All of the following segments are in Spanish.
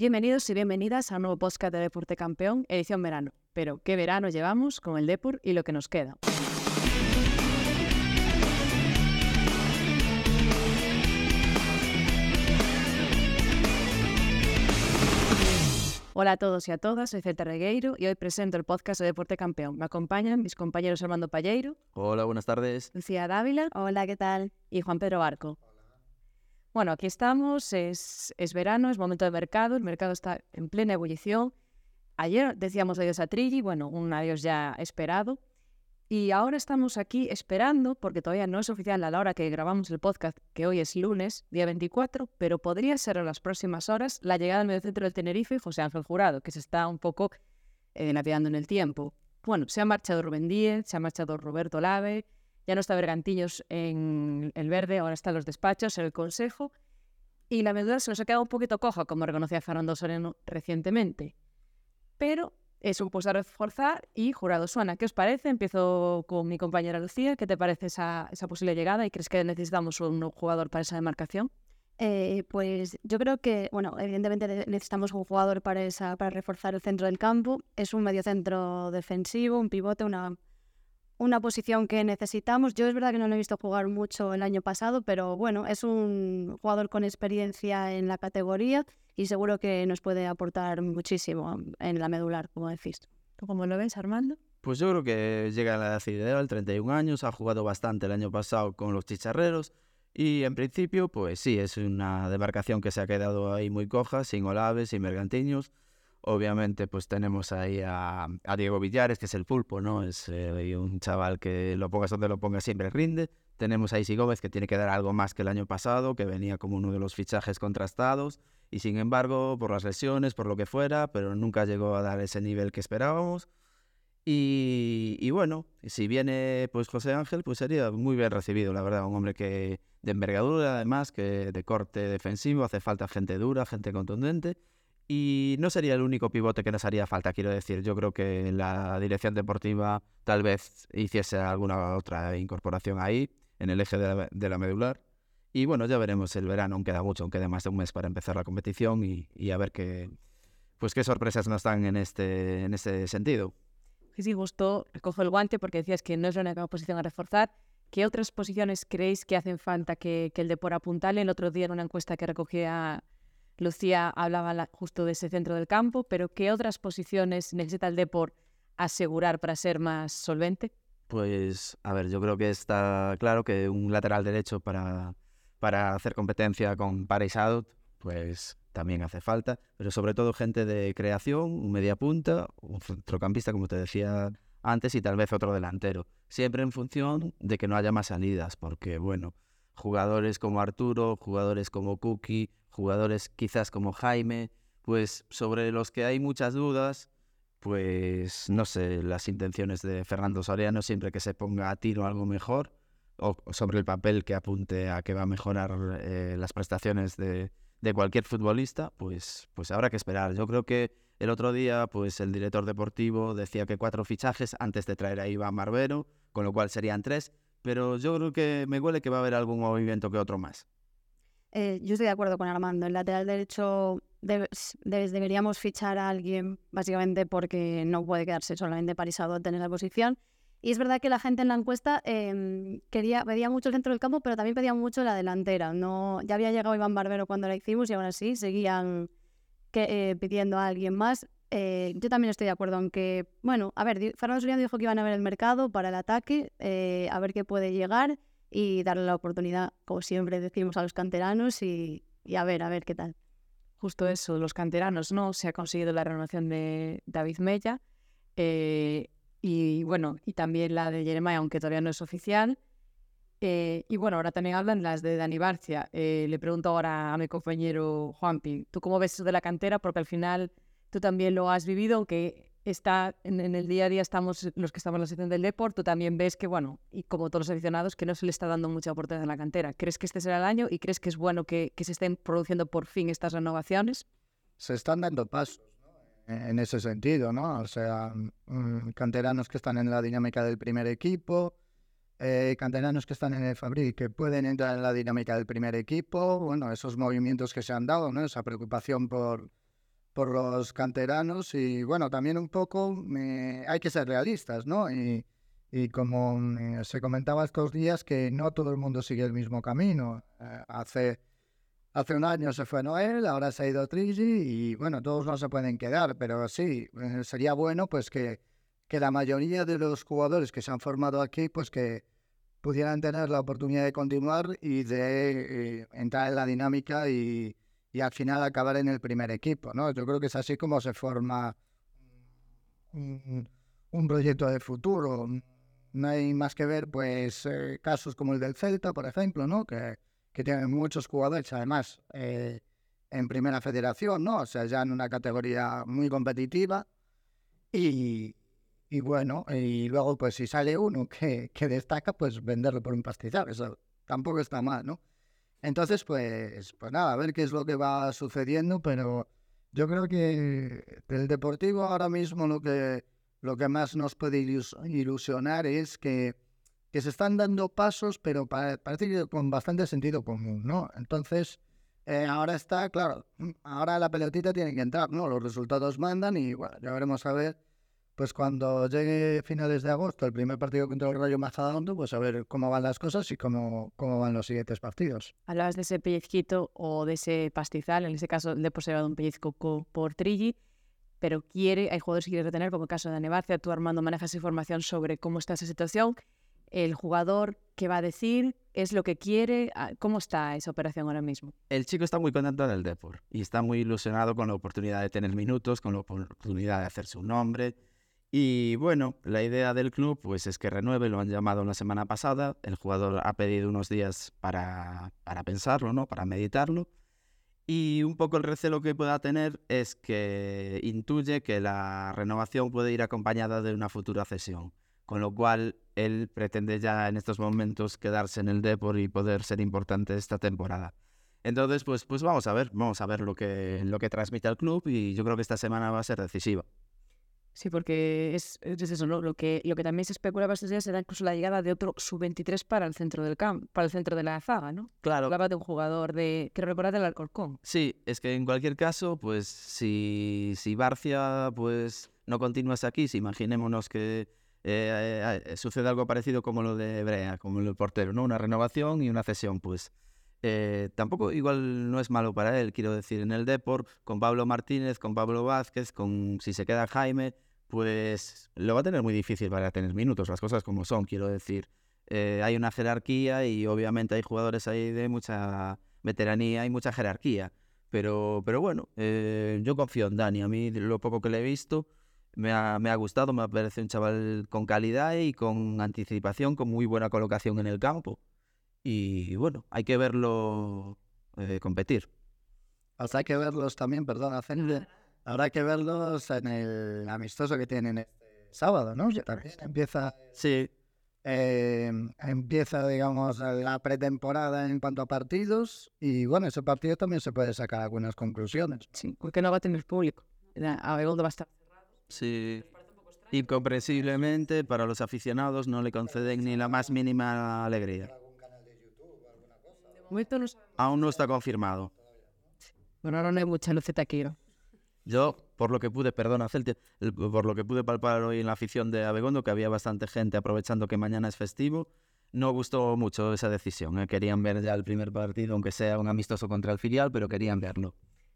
Bienvenidos y bienvenidas a un nuevo podcast de Deporte Campeón, edición verano. Pero qué verano llevamos con el Depor y lo que nos queda. Hola a todos y a todas, soy Celta Regueiro y hoy presento el podcast de Deporte Campeón. Me acompañan mis compañeros Armando Palleiro. Hola, buenas tardes. Lucía Dávila. Hola, ¿qué tal? Y Juan Pedro Barco. Bueno, aquí estamos, es, es, verano, es momento de mercado, el mercado está en plena ebullición. Ayer decíamos adiós a Trilli, bueno, un adiós ya esperado. Y ahora estamos aquí esperando, porque todavía no es oficial a la hora que grabamos el podcast, que hoy es lunes, día 24, pero podría ser en las próximas horas la llegada del mediocentro del Tenerife, José Ángel Jurado, que se está un poco eh, navegando en el tiempo. Bueno, se ha marchado Rubén Díez, se ha marchado Roberto Lave, ya no está Bergantiños en el verde, ahora están los despachos, el consejo, y la medula se nos ha quedado un poquito coja, como reconocía Fernando Soreno recientemente. Pero es un puesto a reforzar y jurado suena. ¿Qué os parece? Empiezo con mi compañera Lucía. ¿Qué te parece esa, esa posible llegada y crees que necesitamos un jugador para esa demarcación? Eh, pues yo creo que, bueno, evidentemente necesitamos un jugador para, esa, para reforzar el centro del campo. Es un mediocentro defensivo, un pivote, una, una posición que necesitamos. Yo es verdad que no lo he visto jugar mucho el año pasado, pero bueno, es un jugador con experiencia en la categoría y seguro que nos puede aportar muchísimo en la medular, como decís. ¿Tú cómo lo ves, Armando? Pues yo creo que llega a la edad ideal, 31 años, ha jugado bastante el año pasado con los chicharreros y en principio, pues sí, es una demarcación que se ha quedado ahí muy coja, sin Olaves, sin Mergantiños. Obviamente, pues tenemos ahí a, Diego Villares, que es el pulpo, ¿no? Es eh, un chaval que lo pongas donde lo pongas siempre rinde. Tenemos a Isi Gómez, que tiene que dar algo más que el año pasado, que venía como uno de los fichajes contrastados y sin embargo, por las lesiones, por lo que fuera, pero nunca llegó a dar ese nivel que esperábamos. Y, bueno, si viene pues José Ángel, pues sería muy bien recibido, la verdad, un hombre que de envergadura además, que de corte defensivo, hace falta gente dura, gente contundente. Y no sería el único pivote que nos haría falta, quiero decir. Yo creo que la dirección deportiva tal vez hiciese alguna otra incorporación ahí, en el eje de la medular. Y bueno, ya veremos el verano, aún queda mucho, aún queda más de un mes para empezar la competición y, a ver qué, pues qué sorpresas nos dan en este, en este sentido. Sí, sí, justo recojo el guante porque decías que no es la única posición a reforzar. ¿Qué otras posiciones creéis que hacen falta que, que el Depor apuntale? El otro día en una encuesta que recogía Lucía hablaba justo de ese centro del campo, pero ¿qué otras posiciones necesita el Depor asegurar para ser más solvente? Pues, a ver, yo creo que está claro que un lateral derecho para para hacer competencia con Paris Out, pues también hace falta, pero sobre todo gente de creación, un media punta, un centrocampista, como te decía antes, y tal vez otro delantero. Siempre en función de que no haya más salidas, porque, bueno, jugadores como Arturo, jugadores como Cookie, jugadores quizás como Jaime, pues sobre los que hay muchas dudas, pues no sé, las intenciones de Fernando Soriano, siempre que se ponga a tiro algo mejor, o sobre el papel que apunte a que va a mejorar eh, las prestaciones de, de, cualquier futbolista, pues, pues habrá que esperar. Yo creo que el otro día pues el director deportivo decía que cuatro fichajes antes de traer a Iván Marbero, con lo cual serían tres, pero yo creo que me huele que va a haber algún movimiento que otro más. Eh, yo estoy de acuerdo con Armando. El lateral derecho deberíamos fichar a alguien básicamente porque no puede quedarse solamente parisado en esa posición y es verdad que la gente en la encuesta eh, quería, pedía mucho el centro del campo, pero también pedía mucho la delantera. No, ya había llegado Iván Barbero cuando la hicimos y aún así seguían que, eh, pidiendo a alguien más. Eh, yo también estoy de acuerdo en que, bueno, a ver, Fernando Soriano dijo que iban a ver el mercado para el ataque, eh, a ver qué puede llegar y darle la oportunidad, como siempre decimos a los canteranos, y, y a ver, a ver qué tal. Justo eso, los canteranos, ¿no? Se ha conseguido la renovación de David Mella. Eh, y bueno, y también la de Jeremiah, aunque todavía no es oficial. Eh, y bueno, ahora también hablan las de Dani Barcia. Eh, le pregunto ahora a mi compañero Juanpi, ¿tú cómo ves eso de la cantera? Porque al final tú también lo has vivido, aunque está en, el día a día estamos los que estamos en la sección del deporte, tú también ves que, bueno, y como todos los aficionados, que no se le está dando mucha oportunidad en la cantera. ¿Crees que este será el año y crees que es bueno que, se estén produciendo por fin estas renovaciones? Se están dando pasos en ese sentido, ¿no? O sea, mm, canteranos que están en la dinámica del primer equipo, eh, canteranos que están en el Fabric que pueden entrar en la dinámica del primer equipo, bueno, esos movimientos que se han dado, ¿no? Esa preocupación por, por los canteranos y bueno, también un poco eh, hay que ser realistas, ¿no? Y, y como eh, se comentaba estos días que no todo el mundo sigue el mismo camino. Eh, hace, hace un año se fue Noel, ahora se ha ido Trigi y bueno, todos no se pueden quedar, pero sí, eh, sería bueno pues que, que la mayoría de los jugadores que se han formado aquí pues que pudieran tener la oportunidad de continuar y de entrar en la dinámica y, y al final acabar en el primer equipo, ¿no? Yo creo que es así como se forma un, un proyecto de futuro. No hay más que ver, pues, eh, casos como el del Celta, por ejemplo, ¿no? Que, que tiene muchos jugadores, además, eh, en primera federación, ¿no? O sea, ya en una categoría muy competitiva. Y, y bueno, y luego, pues, si sale uno que, que destaca, pues venderlo por un pastizal. Eso tampoco está mal, ¿no? Entonces, pues, pues nada, a ver qué es lo que va sucediendo, pero yo creo que del Deportivo ahora mismo lo que, lo que más nos puede ilusionar es que, que se están dando pasos, pero parece que con bastante sentido común, ¿no? Entonces, eh, ahora está, claro, ahora la pelotita tiene que entrar, ¿no? Los resultados mandan y bueno, ya veremos a ver pues cuando llegue finales de agosto el primer partido contra el Rayo Majadahonda, pues a ver cómo van las cosas y cómo, cómo van los siguientes partidos. Hablabas de ese pellizquito o de ese pastizal, en ese caso el Depor se ha dado un pellizco por Trigi, pero quiere, hay jugadores que quiere retener, como el caso de Anebarcia, tú Armando manejas información sobre cómo está esa situación, el jugador qué va a decir, es lo que quiere, ¿cómo está esa operación ahora mismo? El chico está muy contento en el Depor y está muy ilusionado con la oportunidad de tener minutos, con la oportunidad de hacerse un nombre, y bueno, la idea del club pues es que renueve, lo han llamado la semana pasada, el jugador ha pedido unos días para, para pensarlo, ¿no? para meditarlo. Y un poco el recelo que pueda tener es que intuye que la renovación puede ir acompañada de una futura cesión, con lo cual él pretende ya en estos momentos quedarse en el Depor y poder ser importante esta temporada. Entonces, pues, pues vamos a ver, vamos a ver lo que, lo que transmite el club y yo creo que esta semana va a ser decisiva. Sí, porque es, es eso, ¿no? Lo que, lo que también se especulaba estos días era incluso la llegada de otro sub-23 para el centro del campo, para el centro de la zaga, ¿no? Claro. Hablaba de un jugador de que recordar del Alcorcón. Sí, es que en cualquier caso, pues si, si Barcia pues no continúas aquí, si imaginémonos que eh, eh, sucede algo parecido como lo de Brea, como el portero, ¿no? Una renovación y una cesión, pues eh, tampoco igual no es malo para él, quiero decir, en el Deport, con Pablo Martínez, con Pablo Vázquez, con si se queda Jaime, pues lo va a tener muy difícil para tener minutos, las cosas como son, quiero decir. Eh, hay una jerarquía y obviamente hay jugadores ahí de mucha veteranía y mucha jerarquía. Pero, pero bueno, eh, yo confío en Dani. A mí lo poco que le he visto me ha, me ha gustado, me parece un chaval con calidad y con anticipación, con muy buena colocación en el campo. Y bueno, hay que verlo eh, competir. Hasta hay que verlos también, perdón, hacer Habrá que verlos en el amistoso que tienen este sábado, ¿no? Que también empieza. Sí. Eh, empieza, digamos, la pretemporada en cuanto a partidos. Y bueno, ese partido también se puede sacar algunas conclusiones. Sí, porque no va a tener público. A va a estar. Sí. Incomprensiblemente, para los aficionados no le conceden ni la más mínima alegría. Aún no está confirmado. Bueno, ahora no hay mucha luz taquero. Yo, por lo que pude, perdona, Celtia, por lo que pude palpar hoy en la afición de Abegondo, que había bastante gente aprovechando que mañana es festivo, no gustó mucho esa decisión. ¿eh? Querían ver ya el primer partido, aunque sea un amistoso contra el filial, pero querían verlo.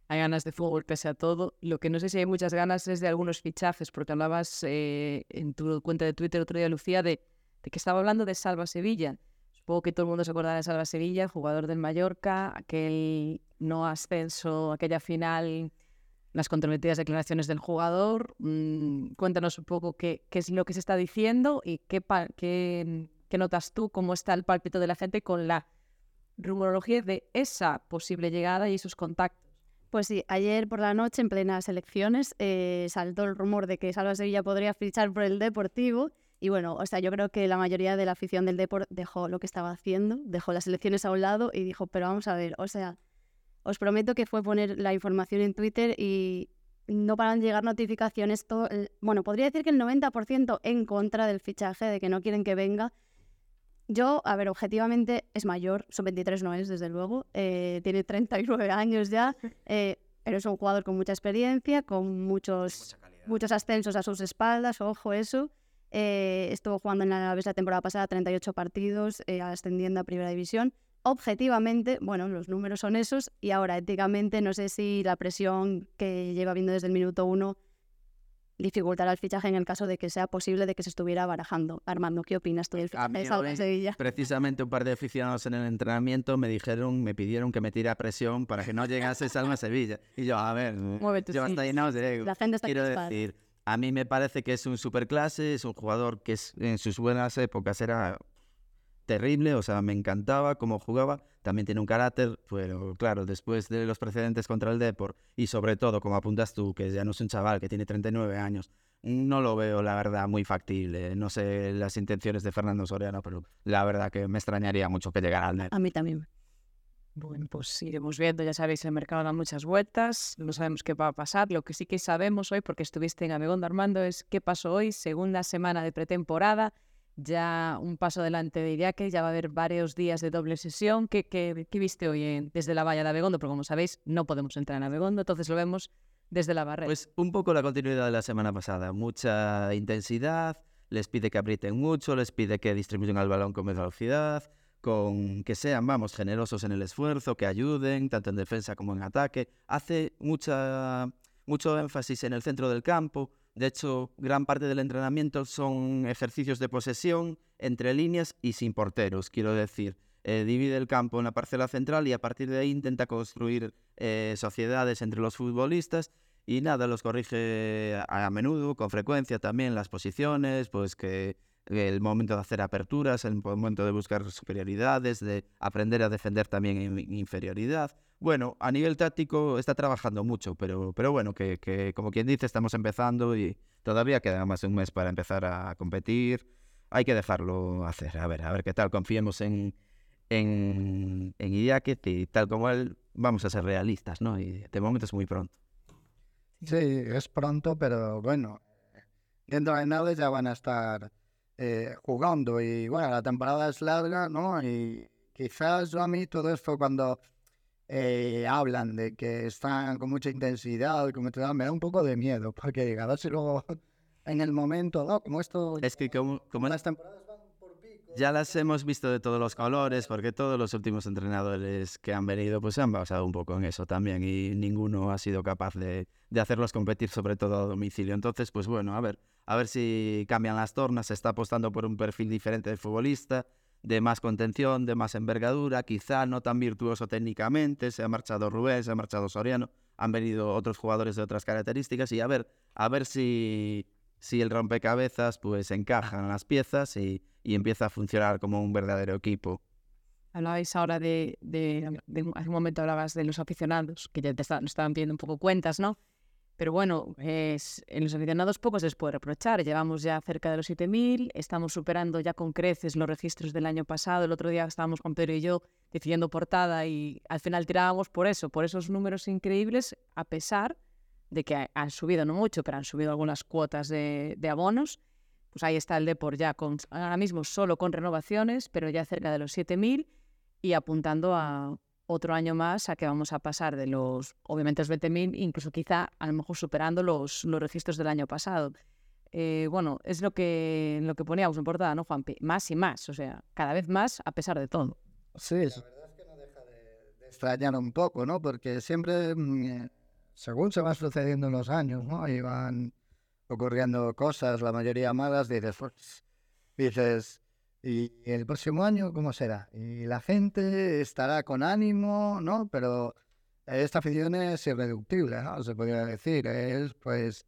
Hay ganas de fútbol pese a todo. Lo que no sé si hay muchas ganas es de algunos fichajes, porque hablabas eh, en tu cuenta de Twitter otro día, Lucía, de, que estaba hablando de Salva Sevilla. Supongo que todo el mundo se acordará de Salva Sevilla, jugador del Mallorca, aquel no ascenso, aquella final las comprometidas declaraciones del jugador. Mm, cuéntanos un poco qué, qué, es lo que se está diciendo y qué, qué, qué, notas tú, cómo está el pálpito de la gente con la rumorología de esa posible llegada y sus contactos. Pues sí, ayer por la noche, en plenas elecciones, eh, saltó el rumor de que Salva Sevilla podría fichar por el Deportivo. Y bueno, o sea, yo creo que la mayoría de la afición del Deport dejó lo que estaba haciendo, dejó las elecciones a un lado y dijo, pero vamos a ver, o sea, os prometo que fue poner la información en Twitter y no paran de llegar notificaciones. Todo, bueno, podría decir que el 90% en contra del fichaje, de que no quieren que venga. Yo, a ver, objetivamente es mayor, son 23 no es, desde luego, eh, tiene 39 años ya. Eh, pero es un jugador con mucha experiencia, con muchos, muchos ascensos a sus espaldas, ojo eso. Eh, estuvo jugando en la, la temporada pasada 38 partidos, eh, ascendiendo a Primera División. Objetivamente, bueno, los números son esos y ahora éticamente no sé si la presión que lleva viendo desde el minuto uno dificultará el fichaje en el caso de que sea posible de que se estuviera barajando. Armando, ¿qué opinas tú del fichaje de Sevilla? Precisamente un par de aficionados en el entrenamiento me dijeron, me pidieron que me tire presión para que no llegase Salva Sevilla. Y yo, a ver, yo hasta ahí no os diré. La gente está Quiero decir, a mí me parece que es un superclase, es un jugador que es, en sus buenas épocas era terrible, o sea, me encantaba cómo jugaba, también tiene un carácter, pero claro, después de los precedentes contra el Depor y sobre todo, como apuntas tú, que ya no es un chaval que tiene 39 años, no lo veo, la verdad, muy factible. No sé las intenciones de Fernando Soriano, pero la verdad que me extrañaría mucho que llegara al A mí también. Bueno, pues iremos viendo, ya sabéis, el mercado da muchas vueltas, no sabemos qué va a pasar. Lo que sí que sabemos hoy, porque estuviste en Abegondo Armando, es qué pasó hoy, segunda semana de pretemporada ya un paso adelante de que ya va a haber varios días de doble sesión. ¿Qué, viste hoy desde la valla de Abegondo? Porque como sabéis, no podemos entrar en Abegondo, entonces lo vemos desde la barrera. Pues un poco la continuidad de la semana pasada, mucha intensidad, les pide que aprieten mucho, les pide que distribuyan el balón con velocidad, con que sean, vamos, generosos en el esfuerzo, que ayuden, tanto en defensa como en ataque. Hace mucha, mucho énfasis en el centro del campo, de hecho, gran parte del entrenamiento son ejercicios de posesión entre líneas y sin porteros, quiero decir. Eh, divide el campo en la parcela central y a partir de ahí intenta construir eh, sociedades entre los futbolistas y nada, los corrige a, menudo, con frecuencia también las posiciones, pues que el momento de hacer aperturas, el momento de buscar superioridades, de aprender a defender también en inferioridad. Bueno, a nivel táctico está trabajando mucho, pero, pero bueno, que, que, como quien dice, estamos empezando y todavía queda más de un mes para empezar a competir. Hay que dejarlo hacer, a ver, a ver qué tal. Confiemos en, en, en y tal como él, vamos a ser realistas, ¿no? Y de momento es muy pronto. Sí, es pronto, pero bueno, dentro de nada ya van a estar eh, jugando y bueno, la temporada es larga, ¿no? Y quizás a mí todo esto cuando eh, hablan de que están con mucha intensidad, como te me da un poco de miedo, porque a ver si luego en el momento, ¿no? Como esto... Es que como, las temporadas van por pico, Ya las hemos visto de todos los colores, porque todos los últimos entrenadores que han venido pues se han basado un poco en eso también y ninguno ha sido capaz de, de hacerlos competir, sobre todo a domicilio. Entonces, pues bueno, a ver, a ver si cambian las tornas, se está apostando por un perfil diferente de futbolista, de más contención, de más envergadura, quizá no tan virtuoso técnicamente, se ha marchado Rubén, se ha marchado Soriano, han venido otros jugadores de otras características y a ver, a ver si, si el rompecabezas pues encajan las piezas y, y empieza a funcionar como un verdadero equipo. Hablabais ahora de, de, hace un momento hablabas de los aficionados, que ya te estaban pidiendo un poco cuentas, ¿no? Pero bueno, es, en los aficionados pocos les puede reprochar. Llevamos ya cerca de los 7.000, estamos superando ya con creces los registros del año pasado. El otro día estábamos con Pedro y yo decidiendo portada y al final tirábamos por eso, por esos números increíbles, a pesar de que han subido, no mucho, pero han subido algunas cuotas de, de abonos. Pues ahí está el Depor ya con, ahora mismo solo con renovaciones, pero ya cerca de los 7.000 y apuntando a otro año más a que vamos a pasar de los, obviamente, los 20.000, incluso quizá a lo mejor superando los, los registros del año pasado. Eh, bueno, es lo que, lo que poníamos en portada, ¿no, Juanpi? Más y más, o sea, cada vez más a pesar de todo. Sí, la verdad es que no deja de, extrañar un poco, ¿no? Porque siempre, mm, eh, según se van sucediendo los años, ¿no? Y van ocurriendo cosas, la mayoría malas, dices, pues, dices, y el próximo año, ¿cómo será? Y la gente estará con ánimo, ¿no? Pero esta afición es irreductible, ¿no? Se podría decir. Es, pues,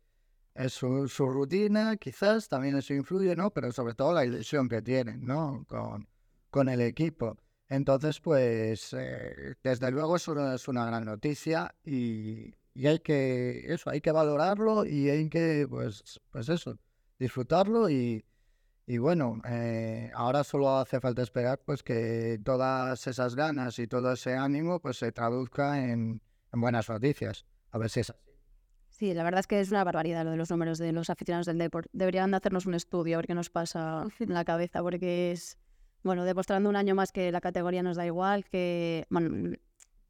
es su, rutina, quizás también eso influye, ¿no? Pero sobre todo la ilusión que tienen, ¿no? Con, con el equipo. Entonces, pues, eh, desde luego es una, es una gran noticia y, y, hay que, eso, hay que valorarlo y hay que, pues, pues eso, disfrutarlo y, y bueno, eh, ahora solo hace falta esperar pues que todas esas ganas y todo ese ánimo pues se traduzca en, buenas noticias. A ver si es así. Sí, la verdad es que es una barbaridad lo de los números de los aficionados del deporte. Deberían de hacernos un estudio a ver qué nos pasa en la cabeza, porque es, bueno, demostrando un año más que la categoría nos da igual, que, bueno,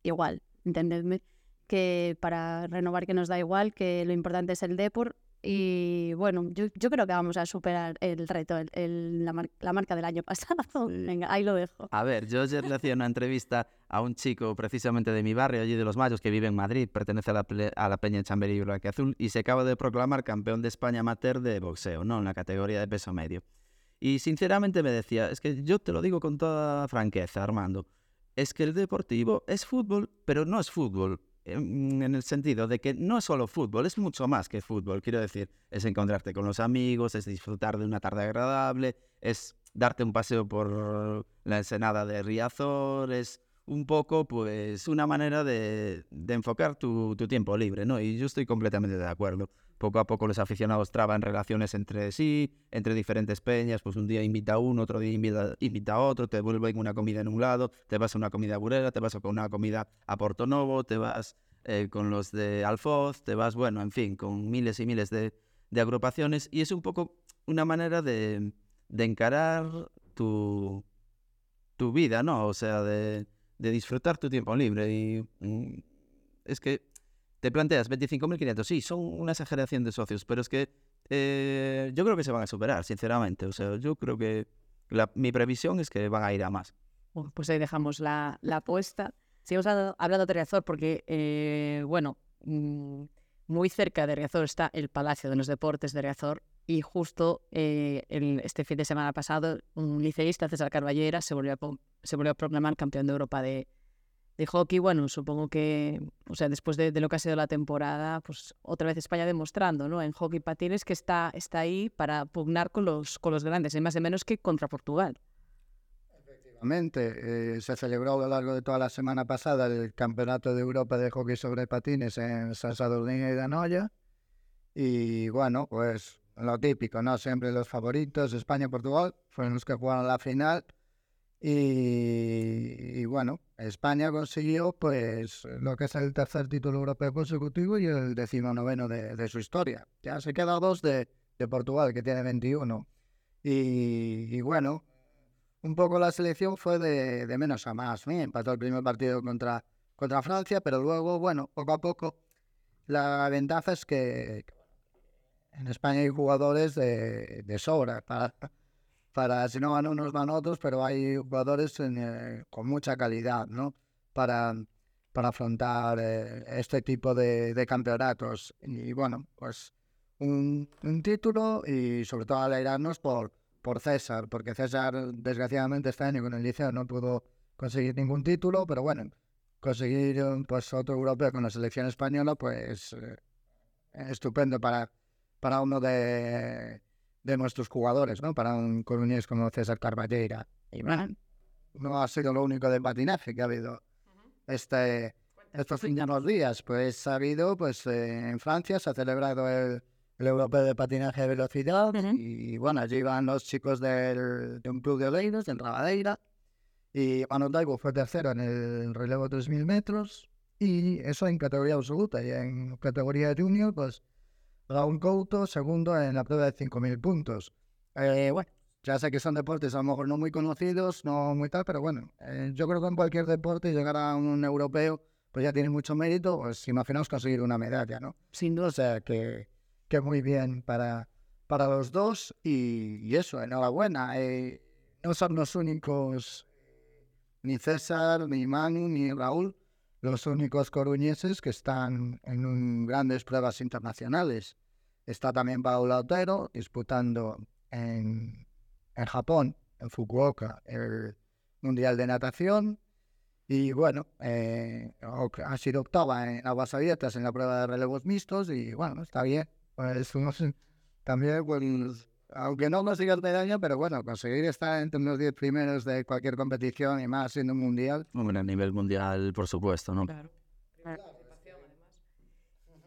igual, entendedme, que para renovar que nos da igual, que lo importante es el Depor. Y bueno, yo, creo que vamos a superar el reto, el, la, la marca del año pasado. Venga, ahí lo dejo. A ver, yo ayer le hacía una entrevista a un chico precisamente de mi barrio, allí de Los Mayos, que vive en Madrid, pertenece a la, a la Peña Chamberí Azul y se acaba de proclamar campeón de España amateur de boxeo, ¿no? En la categoría de peso medio. Y sinceramente me decía, es que yo te lo digo con toda franqueza, Armando, es que el deportivo es fútbol, pero no es fútbol. En el sentido de que no es solo fútbol, es mucho más que fútbol. Quiero decir, es encontrarte con los amigos, es disfrutar de una tarde agradable, es darte un paseo por la ensenada de Riazor, es un poco, pues, una manera de, enfocar tu, tiempo libre, ¿no? Y yo estoy completamente de acuerdo. Poco a poco los aficionados traban relaciones entre sí, entre diferentes peñas, pues un día invita a uno, otro día invita, a otro, te vuelven una comida en un lado, te vas a una comida a Burela, te vas a una comida a Portonovo, te vas eh, con los de Alfoz, te vas, bueno, en fin, con miles y miles de, de agrupaciones y es un poco una manera de, de encarar tu, tu vida, ¿no? O sea, de, de disfrutar tu tiempo libre y mm, es que te planteas 25.500, sí, son una exageración de socios, pero es que eh, yo creo que se van a superar, sinceramente. O sea, yo creo que la- mi previsión es que van a ir a más. Pues ahí dejamos la, la apuesta. Seguimos hablando, hablando de Riazor porque, eh, bueno, mm, muy cerca de Riazor está el Palacio de los Deportes de Riazor y justo eh, este fin de semana pasado un liceísta, César Carballera, se volvió a, se volvió a proclamar campeón de Europa de, de hockey. Bueno, supongo que, o sea, después de, de lo que ha sido la temporada, pues otra vez España demostrando, ¿no? En hockey patines que está, está ahí para pugnar con los, con los grandes, ni más ni menos que contra Portugal. Efectivamente, eh, se celebró a lo largo de toda la semana pasada el Campeonato de Europa de Hockey sobre Patines en San Sadurnín y Danoya. Y bueno, pues lo típico, ¿no? Siempre los favoritos, España y Portugal, fueron los que jugaron la final. Y, bueno, España consiguió pues lo que es el tercer título europeo consecutivo y el decimonoveno de, de su historia. Ya se queda dos de, de Portugal, que tiene 21. Y, bueno, un poco la selección fue de, de menos a más. ¿no? Empató el primer partido contra, contra Francia, pero luego, bueno, poco a poco, la ventaja es que en España hay jugadores de, sobra. Para, para, si no van unos, van otros, pero hay jugadores eh, con mucha calidad, ¿no? Para, para afrontar eh, este tipo de, campeonatos. Y bueno, pues un, título y sobre todo alegrarnos por, por César, porque César desgraciadamente este año con el liceo no pudo conseguir ningún título, pero bueno, conseguir pues otro europeo con la selección española, pues eh, estupendo para, para uno de, de nuestros jugadores, ¿no? Para un coruñés como César Carballeira. Y bueno, no ha sido lo único de patinaje que ha habido este, estos últimos días, pues ha habido, pues eh, en Francia se ha celebrado el, el Europeo de Patinaje de Velocidad Ujú. y bueno, allí van los chicos del, de un club de Oleiros, en Rabadeira, y Manu Taibo fue tercero en el relevo 3.000 metros y eso en categoría absoluta y en categoría junior, pues Raúl Couto segundo en la prueba de 5.000 puntos. Eh, bueno, ya sé que son deportes a lo mejor no muy conocidos, no muy tal, pero bueno, eh, yo creo que en cualquier deporte llegar a un europeo pues ya tiene mucho mérito, pues imaginaos conseguir una medalla, ¿no? Sin O duda. sea que, que muy bien para, para los dos y, y eso, enhorabuena. eh, no son los únicos, ni César, ni Manu, ni Raúl, los únicos coruñeses que están en grandes pruebas internacionales. Está también Paula Otero disputando en, Japón, en Fukuoka, el Mundial de Natación. Y bueno, eh, ha sido octava en aguas abiertas en la prueba de relevos mixtos y bueno, está bien. Pues también, pues, aunque no consigas medalla, pero bueno, conseguir estar entre los 10 primeros de cualquier competición y más siendo un mundial, Hombre, a nivel mundial, por supuesto, ¿no? Claro.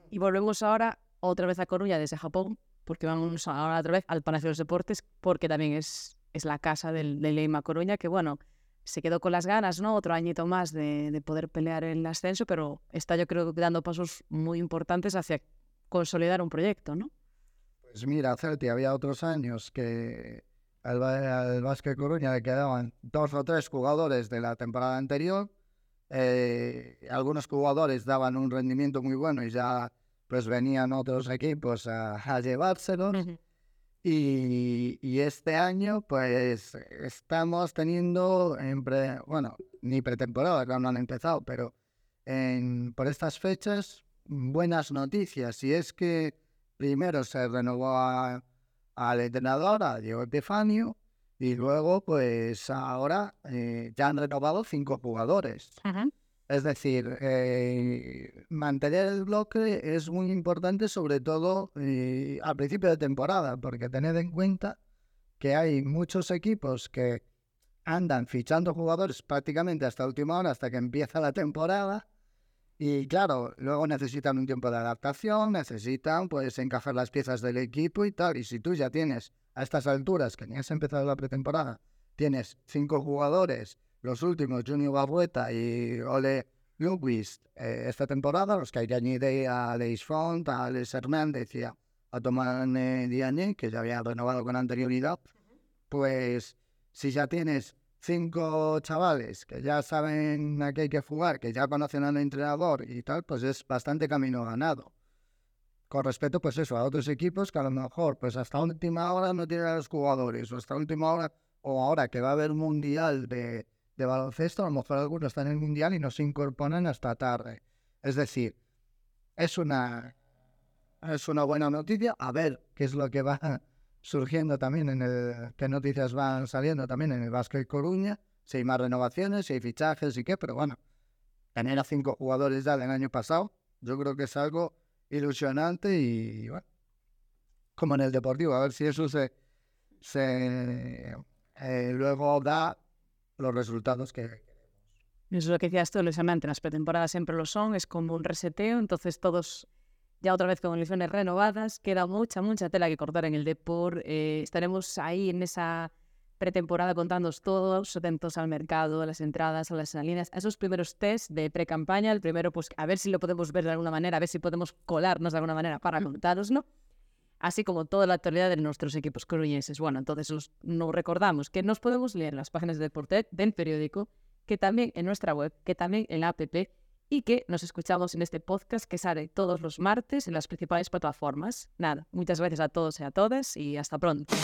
Y volvemos ahora otra vez a Coruña desde Japón, porque vamos ahora otra vez al Palacio de los Deportes, porque también es, es la casa del, del Leima Coruña, que bueno, se quedó con las ganas, ¿no? Otro añito más de, de poder pelear el ascenso, pero está yo creo que dando pasos muy importantes hacia consolidar un proyecto, ¿no? Pues mira, Celti, había otros años que al, al Básquet Coruña le quedaban dos o tres jugadores de la temporada anterior, eh, algunos jugadores daban un rendimiento muy bueno y ya pues venían otros equipos a, llevárselos. y, este año pues estamos teniendo, en bueno, ni pretemporada, que no han empezado, pero en, por estas fechas buenas noticias. Y es que primero se renovó al entrenador, a Diego Epifanio, y luego, pues ahora eh, ya han renovado cinco jugadores. Es decir, eh, mantener el bloque es muy importante, sobre todo eh, al principio de temporada, porque tened en cuenta que hay muchos equipos que andan fichando jugadores prácticamente hasta última hora, hasta que empieza la temporada, y claro, luego necesitan un tiempo de adaptación, necesitan pues encajar las piezas del equipo y tal. Y si tú ya tienes a estas alturas, que ni has empezado la pretemporada, tienes cinco jugadores, los últimos, Junior Barrueta y Ole Lewis, eh, esta temporada, los que hay añadir a Leis Font, a Alex Hernández y a, Tomás Diagne, que ya había renovado con anterioridad, pues si ya tienes cinco chavales que ya saben a qué hay que jugar, que ya conocen al entrenador y tal, pues es bastante camino ganado. Con respecto, pues eso, a otros equipos que a lo mejor, pues hasta última hora no tienen a los jugadores, o hasta última hora, o ahora que va a haber mundial de, de baloncesto, a lo mejor algunos están en el mundial y no se incorporan hasta tarde. Es decir, es una, es una buena noticia. A ver qué es lo que va surgiendo también en el, qué noticias van saliendo también en el Básquet Coruña, si hay más renovaciones, si hay fichajes y qué, pero bueno, tener a cinco jugadores ya del año pasado, yo creo que es algo ilusionante y, bueno, como en el deportivo, a ver si eso se, se eh, luego da los resultados que Eso es lo que decías tú, Luis las pretemporadas siempre lo son, es como un reseteo, entonces todos ya otra vez con elecciones renovadas, queda mucha, mucha tela que cortar en el Depor. Eh, estaremos ahí en esa pretemporada contándoos todos, atentos al mercado, a las entradas, a las salidas, a esos primeros test de pre-campaña. El primero, pues a ver si lo podemos ver de alguna manera, a ver si podemos colarnos de alguna manera para ¿no? Así como toda la actualidad de nuestros equipos coruñeses. Bueno, entonces nos recordamos que nos podemos leer en las páginas de Deportet del periódico, que también en nuestra web, que también en la app y que nos escuchamos en este podcast que sale todos los martes en las principales plataformas. Nada, muchas gracias a todos y a todas y hasta pronto.